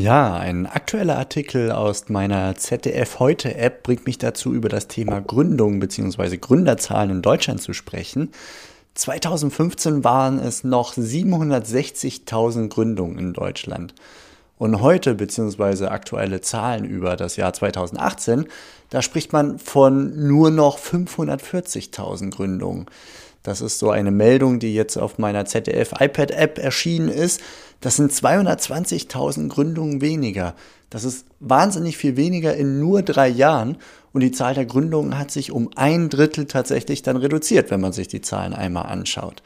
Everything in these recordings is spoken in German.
Ja, ein aktueller Artikel aus meiner ZDF Heute App bringt mich dazu, über das Thema Gründung bzw. Gründerzahlen in Deutschland zu sprechen. 2015 waren es noch 760.000 Gründungen in Deutschland. Und heute bzw. aktuelle Zahlen über das Jahr 2018, da spricht man von nur noch 540.000 Gründungen. Das ist so eine Meldung, die jetzt auf meiner ZDF iPad App erschienen ist. Das sind 220.000 Gründungen weniger. Das ist wahnsinnig viel weniger in nur drei Jahren. Und die Zahl der Gründungen hat sich um ein Drittel tatsächlich dann reduziert, wenn man sich die Zahlen einmal anschaut.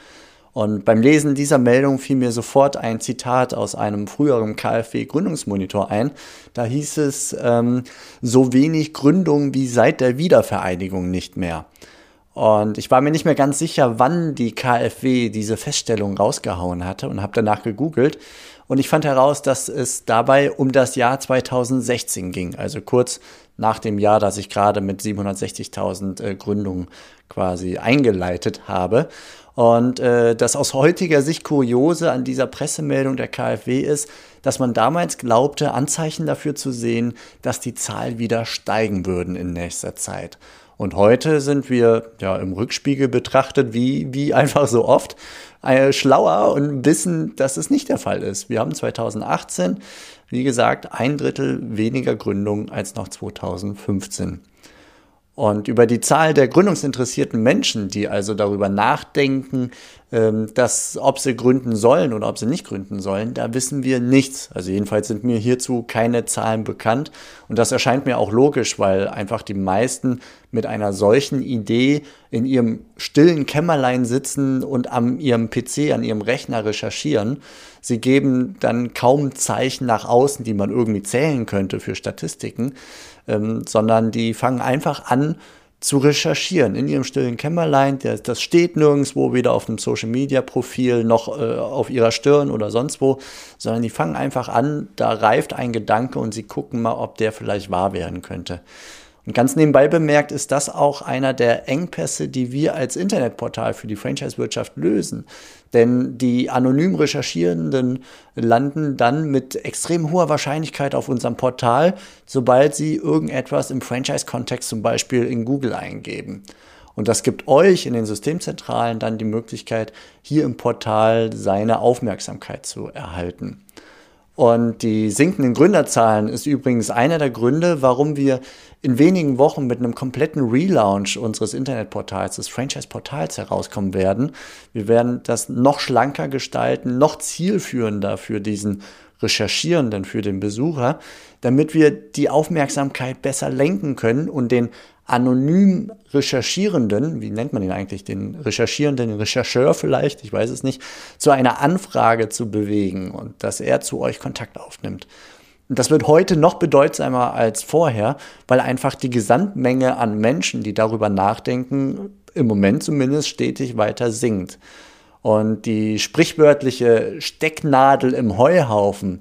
Und beim Lesen dieser Meldung fiel mir sofort ein Zitat aus einem früheren KfW-Gründungsmonitor ein. Da hieß es, ähm, so wenig Gründungen wie seit der Wiedervereinigung nicht mehr. Und ich war mir nicht mehr ganz sicher, wann die KfW diese Feststellung rausgehauen hatte und habe danach gegoogelt. Und ich fand heraus, dass es dabei um das Jahr 2016 ging, also kurz nach dem Jahr, das ich gerade mit 760.000 äh, Gründungen quasi eingeleitet habe. Und äh, das aus heutiger Sicht kuriose an dieser Pressemeldung der KfW ist, dass man damals glaubte, Anzeichen dafür zu sehen, dass die Zahl wieder steigen würden in nächster Zeit. Und heute sind wir ja im Rückspiegel betrachtet, wie, wie einfach so oft, äh, schlauer und wissen, dass es nicht der Fall ist. Wir haben 2018, wie gesagt, ein Drittel weniger Gründungen als noch 2015. Und über die Zahl der gründungsinteressierten Menschen, die also darüber nachdenken, ähm, dass, ob sie gründen sollen oder ob sie nicht gründen sollen, da wissen wir nichts. Also jedenfalls sind mir hierzu keine Zahlen bekannt. Und das erscheint mir auch logisch, weil einfach die meisten mit einer solchen Idee in ihrem stillen Kämmerlein sitzen und an ihrem PC, an ihrem Rechner recherchieren. Sie geben dann kaum Zeichen nach außen, die man irgendwie zählen könnte für Statistiken, ähm, sondern die fangen einfach an, zu recherchieren in ihrem stillen Kämmerlein. Das steht nirgendwo, weder auf dem Social Media Profil noch äh, auf ihrer Stirn oder sonst wo, sondern die fangen einfach an, da reift ein Gedanke und sie gucken mal, ob der vielleicht wahr werden könnte. Und ganz nebenbei bemerkt ist das auch einer der Engpässe, die wir als Internetportal für die Franchise-Wirtschaft lösen. Denn die anonym Recherchierenden landen dann mit extrem hoher Wahrscheinlichkeit auf unserem Portal, sobald sie irgendetwas im Franchise-Kontext zum Beispiel in Google eingeben. Und das gibt euch in den Systemzentralen dann die Möglichkeit, hier im Portal seine Aufmerksamkeit zu erhalten. Und die sinkenden Gründerzahlen ist übrigens einer der Gründe, warum wir in wenigen Wochen mit einem kompletten Relaunch unseres Internetportals, des Franchise-Portals herauskommen werden. Wir werden das noch schlanker gestalten, noch zielführender für diesen Recherchierenden, für den Besucher, damit wir die Aufmerksamkeit besser lenken können und den anonym Recherchierenden, wie nennt man ihn eigentlich, den Recherchierenden, den Rechercheur vielleicht, ich weiß es nicht, zu einer Anfrage zu bewegen und dass er zu euch Kontakt aufnimmt. Und das wird heute noch bedeutsamer als vorher, weil einfach die Gesamtmenge an Menschen, die darüber nachdenken, im Moment zumindest stetig weiter sinkt. Und die sprichwörtliche Stecknadel im Heuhaufen,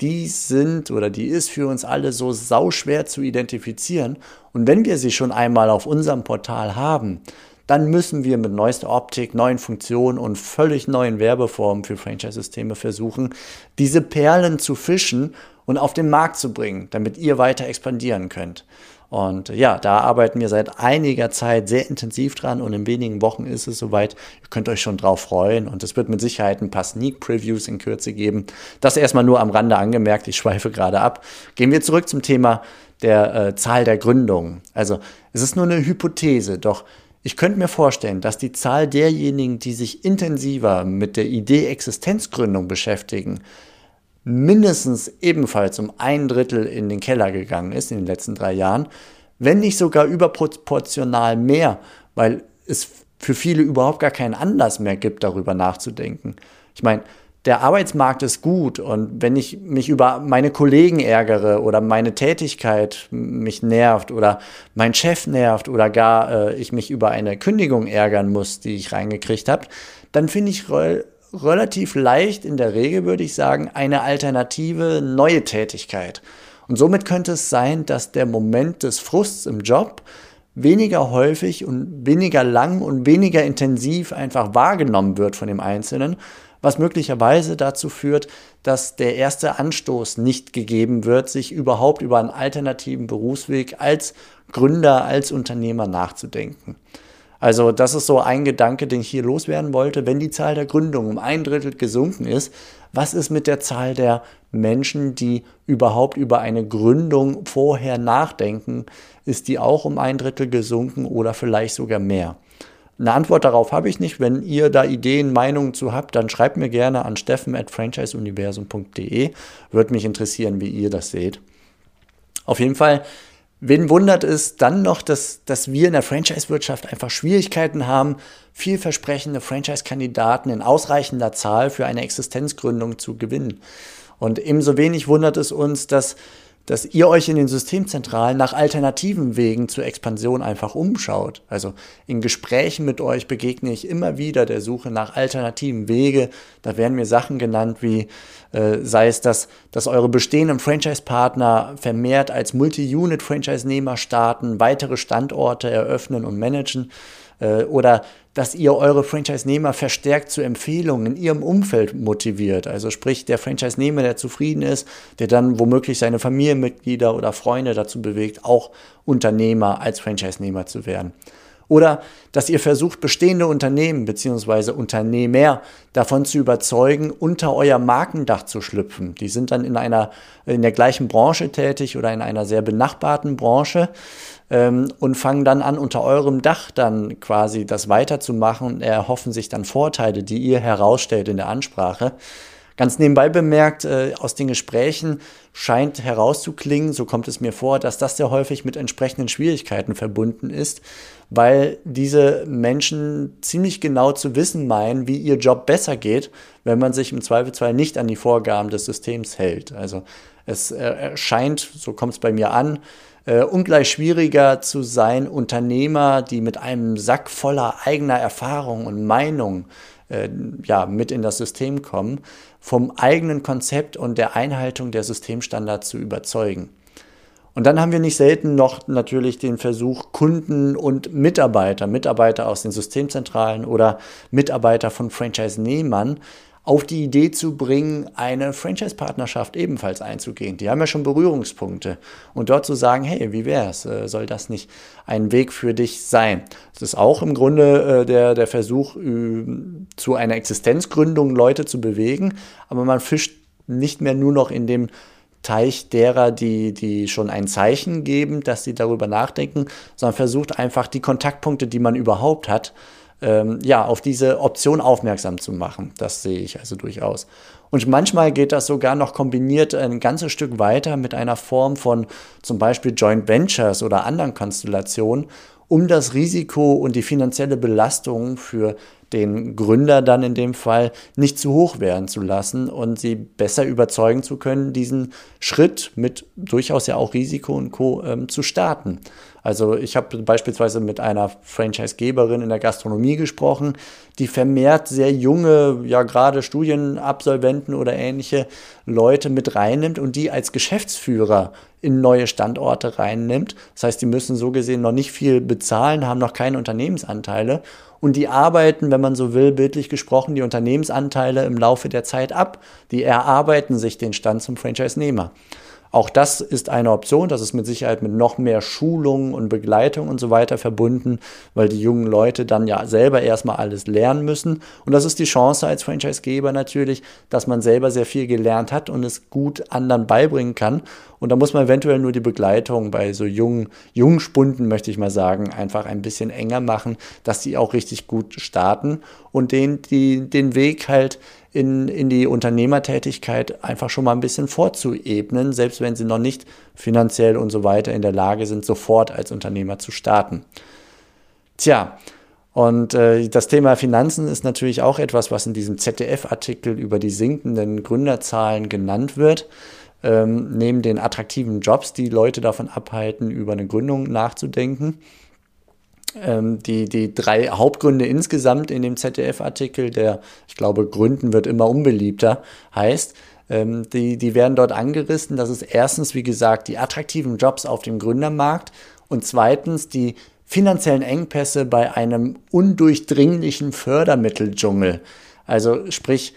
die sind oder die ist für uns alle so sauschwer zu identifizieren. Und wenn wir sie schon einmal auf unserem Portal haben, dann müssen wir mit neuester Optik, neuen Funktionen und völlig neuen Werbeformen für Franchise-Systeme versuchen, diese Perlen zu fischen und auf den Markt zu bringen, damit ihr weiter expandieren könnt. Und ja, da arbeiten wir seit einiger Zeit sehr intensiv dran und in wenigen Wochen ist es soweit. Ihr könnt euch schon drauf freuen und es wird mit Sicherheit ein paar Sneak Previews in Kürze geben. Das erstmal nur am Rande angemerkt, ich schweife gerade ab. Gehen wir zurück zum Thema der äh, Zahl der Gründungen. Also es ist nur eine Hypothese, doch ich könnte mir vorstellen, dass die Zahl derjenigen, die sich intensiver mit der Idee Existenzgründung beschäftigen, mindestens ebenfalls um ein Drittel in den Keller gegangen ist in den letzten drei Jahren, wenn nicht sogar überproportional mehr, weil es für viele überhaupt gar keinen Anlass mehr gibt, darüber nachzudenken. Ich meine, der Arbeitsmarkt ist gut und wenn ich mich über meine Kollegen ärgere oder meine Tätigkeit mich nervt oder mein Chef nervt oder gar äh, ich mich über eine Kündigung ärgern muss, die ich reingekriegt habe, dann finde ich relativ leicht in der Regel, würde ich sagen, eine alternative neue Tätigkeit. Und somit könnte es sein, dass der Moment des Frusts im Job weniger häufig und weniger lang und weniger intensiv einfach wahrgenommen wird von dem Einzelnen, was möglicherweise dazu führt, dass der erste Anstoß nicht gegeben wird, sich überhaupt über einen alternativen Berufsweg als Gründer, als Unternehmer nachzudenken. Also das ist so ein Gedanke, den ich hier loswerden wollte. Wenn die Zahl der Gründungen um ein Drittel gesunken ist, was ist mit der Zahl der Menschen, die überhaupt über eine Gründung vorher nachdenken? Ist die auch um ein Drittel gesunken oder vielleicht sogar mehr? Eine Antwort darauf habe ich nicht. Wenn ihr da Ideen, Meinungen zu habt, dann schreibt mir gerne an steffen.franchiseuniversum.de. Würde mich interessieren, wie ihr das seht. Auf jeden Fall, wen wundert es dann noch, dass, dass wir in der Franchise-Wirtschaft einfach Schwierigkeiten haben, vielversprechende Franchise-Kandidaten in ausreichender Zahl für eine Existenzgründung zu gewinnen. Und ebenso wenig wundert es uns, dass dass ihr euch in den Systemzentralen nach alternativen Wegen zur Expansion einfach umschaut. Also in Gesprächen mit euch begegne ich immer wieder der Suche nach alternativen Wege. Da werden mir Sachen genannt wie, äh, sei es, dass, dass eure bestehenden Franchise-Partner vermehrt als Multi-Unit-Franchise-Nehmer starten, weitere Standorte eröffnen und managen äh, oder dass ihr eure Franchise-Nehmer verstärkt zu Empfehlungen in ihrem Umfeld motiviert. Also sprich, der Franchise-Nehmer, der zufrieden ist, der dann womöglich seine Familienmitglieder oder Freunde dazu bewegt, auch Unternehmer als Franchise-Nehmer zu werden. Oder dass ihr versucht, bestehende Unternehmen bzw. Unternehmer davon zu überzeugen, unter euer Markendach zu schlüpfen. Die sind dann in einer, in der gleichen Branche tätig oder in einer sehr benachbarten Branche ähm, und fangen dann an, unter eurem Dach dann quasi das weiterzumachen und erhoffen sich dann Vorteile, die ihr herausstellt in der Ansprache. Ganz nebenbei bemerkt, äh, aus den Gesprächen scheint herauszuklingen, so kommt es mir vor, dass das sehr häufig mit entsprechenden Schwierigkeiten verbunden ist, weil diese Menschen ziemlich genau zu wissen meinen, wie ihr Job besser geht, wenn man sich im Zweifelsfall nicht an die Vorgaben des Systems hält. Also es äh, scheint, so kommt es bei mir an, äh, ungleich schwieriger zu sein, Unternehmer, die mit einem Sack voller eigener Erfahrung und Meinung äh, ja, mit in das System kommen, vom eigenen Konzept und der Einhaltung der Systemstandards zu überzeugen. Und dann haben wir nicht selten noch natürlich den Versuch, Kunden und Mitarbeiter, Mitarbeiter aus den Systemzentralen oder Mitarbeiter von Franchise-Nehmern auf die Idee zu bringen, eine Franchise-Partnerschaft ebenfalls einzugehen. Die haben ja schon Berührungspunkte. Und dort zu sagen, hey, wie wär's? Äh, soll das nicht ein Weg für dich sein? Das ist auch im Grunde äh, der, der Versuch, zu einer Existenzgründung Leute zu bewegen. Aber man fischt nicht mehr nur noch in dem Teich derer, die, die schon ein Zeichen geben, dass sie darüber nachdenken, sondern versucht einfach die Kontaktpunkte, die man überhaupt hat, ähm, ja, auf diese Option aufmerksam zu machen. Das sehe ich also durchaus. Und manchmal geht das sogar noch kombiniert ein ganzes Stück weiter mit einer Form von zum Beispiel Joint Ventures oder anderen Konstellationen, um das Risiko und die finanzielle Belastung für den Gründer dann in dem Fall nicht zu hoch werden zu lassen und sie besser überzeugen zu können, diesen Schritt mit durchaus ja auch Risiko und Co. Ähm, zu starten. Also ich habe beispielsweise mit einer Franchisegeberin in der Gastronomie gesprochen, die vermehrt sehr junge, ja gerade Studienabsolventen oder ähnliche Leute mit reinnimmt und die als Geschäftsführer in neue Standorte reinnimmt. Das heißt, die müssen so gesehen noch nicht viel bezahlen, haben noch keine Unternehmensanteile und die arbeiten, wenn man so will, bildlich gesprochen, die Unternehmensanteile im Laufe der Zeit ab. Die erarbeiten sich den Stand zum Franchise-Nehmer. Auch das ist eine Option. Das ist mit Sicherheit mit noch mehr Schulung und Begleitung und so weiter verbunden, weil die jungen Leute dann ja selber erstmal alles lernen müssen. Und das ist die Chance als Franchisegeber natürlich, dass man selber sehr viel gelernt hat und es gut anderen beibringen kann. Und da muss man eventuell nur die Begleitung bei so jungen, jungen Spunden, möchte ich mal sagen, einfach ein bisschen enger machen, dass die auch richtig gut starten und den, die, den Weg halt in, in die Unternehmertätigkeit einfach schon mal ein bisschen vorzuebnen, selbst wenn sie noch nicht finanziell und so weiter in der Lage sind, sofort als Unternehmer zu starten. Tja, Und äh, das Thema Finanzen ist natürlich auch etwas, was in diesem ZDF-Artikel über die sinkenden Gründerzahlen genannt wird. Ähm, neben den attraktiven Jobs, die Leute davon abhalten, über eine Gründung nachzudenken. Ähm, die, die drei Hauptgründe insgesamt in dem ZDF-Artikel, der, ich glaube, Gründen wird immer unbeliebter, heißt, ähm, die, die werden dort angerissen. Das ist erstens, wie gesagt, die attraktiven Jobs auf dem Gründermarkt und zweitens die finanziellen Engpässe bei einem undurchdringlichen Fördermitteldschungel. Also sprich,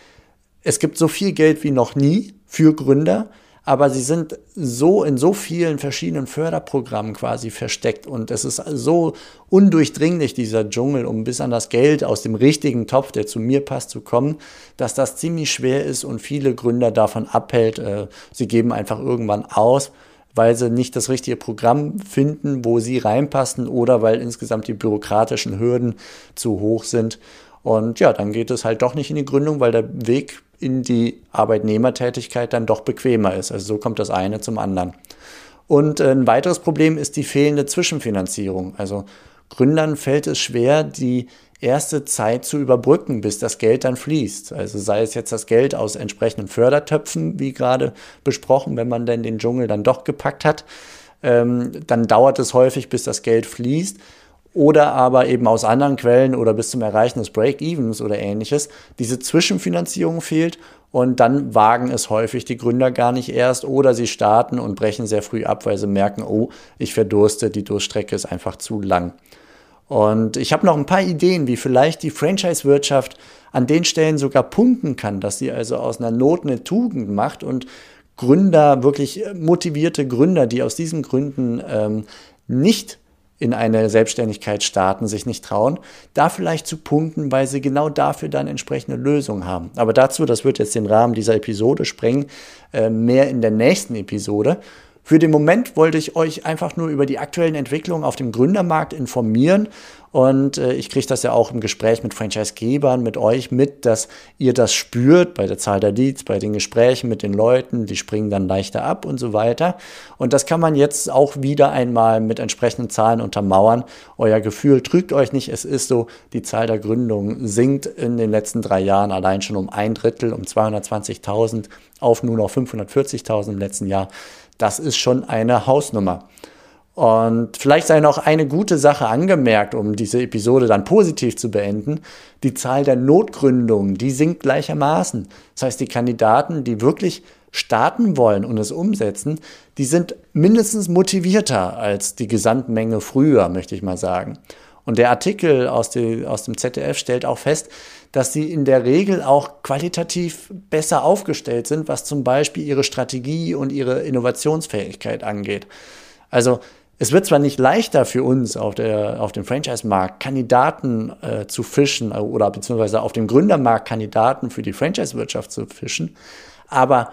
es gibt so viel Geld wie noch nie für Gründer, aber sie sind so in so vielen verschiedenen Förderprogrammen quasi versteckt und es ist so undurchdringlich, dieser Dschungel, um bis an das Geld aus dem richtigen Topf, der zu mir passt, zu kommen, dass das ziemlich schwer ist und viele Gründer davon abhält. Äh, sie geben einfach irgendwann aus weil sie nicht das richtige Programm finden, wo sie reinpassen oder weil insgesamt die bürokratischen Hürden zu hoch sind. Und ja, dann geht es halt doch nicht in die Gründung, weil der Weg in die Arbeitnehmertätigkeit dann doch bequemer ist. Also so kommt das eine zum anderen. Und ein weiteres Problem ist die fehlende Zwischenfinanzierung. Also Gründern fällt es schwer, die erste Zeit zu überbrücken, bis das Geld dann fließt. Also sei es jetzt das Geld aus entsprechenden Fördertöpfen, wie gerade besprochen, wenn man denn den Dschungel dann doch gepackt hat, ähm, dann dauert es häufig, bis das Geld fließt. Oder aber eben aus anderen Quellen oder bis zum Erreichen des Break-Evens oder ähnliches. Diese Zwischenfinanzierung fehlt und dann wagen es häufig die Gründer gar nicht erst oder sie starten und brechen sehr früh ab, weil sie merken, oh, ich verdurste, die Durststrecke ist einfach zu lang. Und ich habe noch ein paar Ideen, wie vielleicht die Franchise-Wirtschaft an den Stellen sogar punkten kann, dass sie also aus einer Not eine Tugend macht und Gründer, wirklich motivierte Gründer, die aus diesen Gründen ähm, nicht in eine Selbstständigkeit starten, sich nicht trauen, da vielleicht zu punkten, weil sie genau dafür dann entsprechende Lösungen haben. Aber dazu, das wird jetzt den Rahmen dieser Episode sprengen, äh, mehr in der nächsten Episode. Für den Moment wollte ich euch einfach nur über die aktuellen Entwicklungen auf dem Gründermarkt informieren und äh, ich kriege das ja auch im Gespräch mit Franchisegebern, mit euch mit, dass ihr das spürt bei der Zahl der Leads, bei den Gesprächen mit den Leuten, die springen dann leichter ab und so weiter. Und das kann man jetzt auch wieder einmal mit entsprechenden Zahlen untermauern. Euer Gefühl trügt euch nicht, es ist so, die Zahl der Gründungen sinkt in den letzten drei Jahren allein schon um ein Drittel, um 220.000 auf nur noch 540.000 im letzten Jahr. Das ist schon eine Hausnummer. Und vielleicht sei noch eine gute Sache angemerkt, um diese Episode dann positiv zu beenden. Die Zahl der Notgründungen, die sinkt gleichermaßen. Das heißt, die Kandidaten, die wirklich starten wollen und es umsetzen, die sind mindestens motivierter als die Gesamtmenge früher, möchte ich mal sagen. Und der Artikel aus, die, aus dem ZDF stellt auch fest, dass sie in der Regel auch qualitativ besser aufgestellt sind, was zum Beispiel ihre Strategie und ihre Innovationsfähigkeit angeht. Also es wird zwar nicht leichter für uns auf, der, auf dem Franchise-Markt Kandidaten äh, zu fischen äh, oder beziehungsweise auf dem Gründermarkt Kandidaten für die Franchise-Wirtschaft zu fischen, aber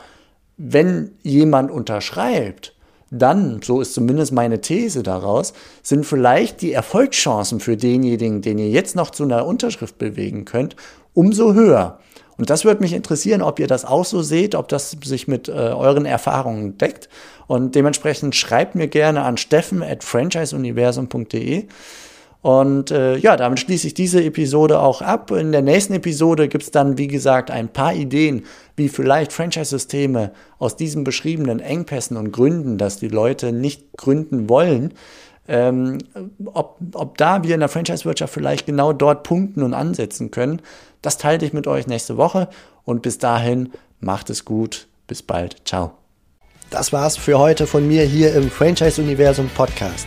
wenn jemand unterschreibt, dann, so ist zumindest meine These daraus, sind vielleicht die Erfolgschancen für denjenigen, den ihr jetzt noch zu einer Unterschrift bewegen könnt, umso höher. Und das würde mich interessieren, ob ihr das auch so seht, ob das sich mit äh, euren Erfahrungen deckt. Und dementsprechend schreibt mir gerne an steffen at franchiseuniversum.de. Und äh, ja, damit schließe ich diese Episode auch ab. In der nächsten Episode gibt es dann, wie gesagt, ein paar Ideen, wie vielleicht Franchise-Systeme aus diesen beschriebenen Engpässen und Gründen, dass die Leute nicht gründen wollen, ähm, ob, ob da wir in der Franchise-Wirtschaft vielleicht genau dort punkten und ansetzen können. Das teile ich mit euch nächste Woche und bis dahin macht es gut. Bis bald. Ciao. Das war's für heute von mir hier im Franchise-Universum Podcast.